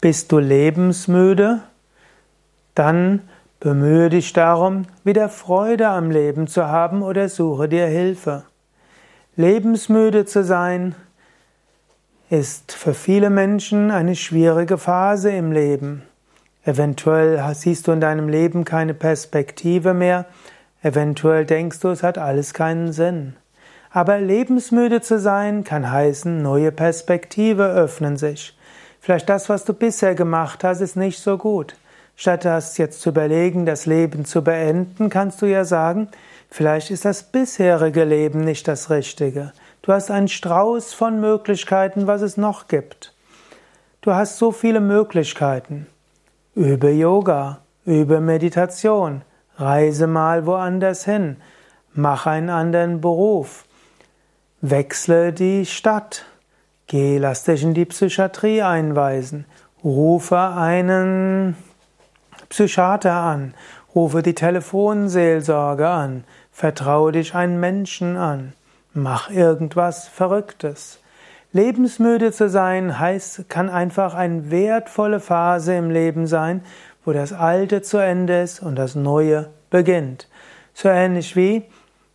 Bist du lebensmüde? Dann bemühe dich darum, wieder Freude am Leben zu haben oder suche dir Hilfe. Lebensmüde zu sein ist für viele Menschen eine schwierige Phase im Leben. Eventuell siehst du in deinem Leben keine Perspektive mehr, eventuell denkst du, es hat alles keinen Sinn. Aber lebensmüde zu sein kann heißen, neue Perspektive öffnen sich. Vielleicht das, was du bisher gemacht hast, ist nicht so gut. Statt das jetzt zu überlegen, das Leben zu beenden, kannst du ja sagen, vielleicht ist das bisherige Leben nicht das Richtige. Du hast einen Strauß von Möglichkeiten, was es noch gibt. Du hast so viele Möglichkeiten. Übe Yoga, übe Meditation, reise mal woanders hin, mach einen anderen Beruf, wechsle die Stadt, geh, lass dich in die Psychiatrie einweisen, rufe einen Psychiater an, rufe die Telefonseelsorge an, vertraue dich einen Menschen an, mach irgendwas Verrücktes. Lebensmüde zu sein heißt, kann einfach eine wertvolle Phase im Leben sein, wo das Alte zu Ende ist und das Neue beginnt. So ähnlich wie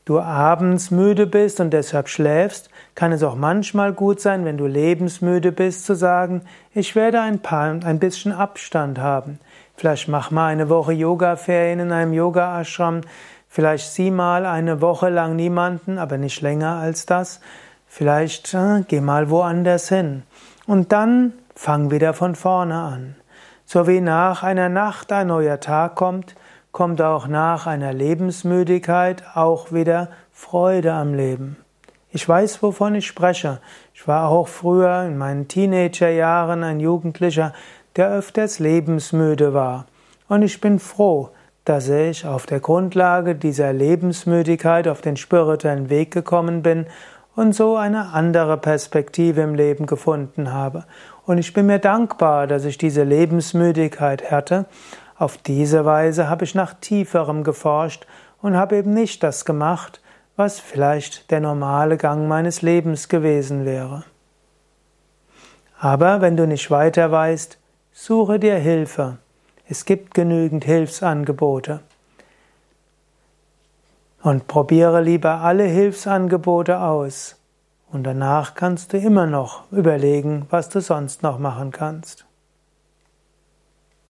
du abends müde bist und deshalb schläfst, kann es auch manchmal gut sein, wenn du lebensmüde bist, zu sagen, ich werde ein paar, ein bisschen Abstand haben. Vielleicht mach mal eine Woche Yoga-Ferien in einem Yoga-Ashram. Vielleicht sieh mal eine Woche lang niemanden, aber nicht länger als das. Vielleicht äh, geh mal woanders hin. Und dann fang wieder von vorne an. So wie nach einer Nacht ein neuer Tag kommt, kommt auch nach einer Lebensmüdigkeit auch wieder Freude am Leben. Ich weiß, wovon ich spreche. Ich war auch früher in meinen Teenagerjahren ein Jugendlicher, der öfters lebensmüde war. Und ich bin froh, dass ich auf der Grundlage dieser Lebensmüdigkeit auf den spirituellen Weg gekommen bin und so eine andere Perspektive im Leben gefunden habe. Und ich bin mir dankbar, dass ich diese Lebensmüdigkeit hatte. Auf diese Weise habe ich nach tieferem geforscht und habe eben nicht das gemacht, was vielleicht der normale Gang meines Lebens gewesen wäre. Aber wenn du nicht weiter weißt, Suche dir Hilfe. Es gibt genügend Hilfsangebote. Und probiere lieber alle Hilfsangebote aus. Und danach kannst du immer noch überlegen, was du sonst noch machen kannst.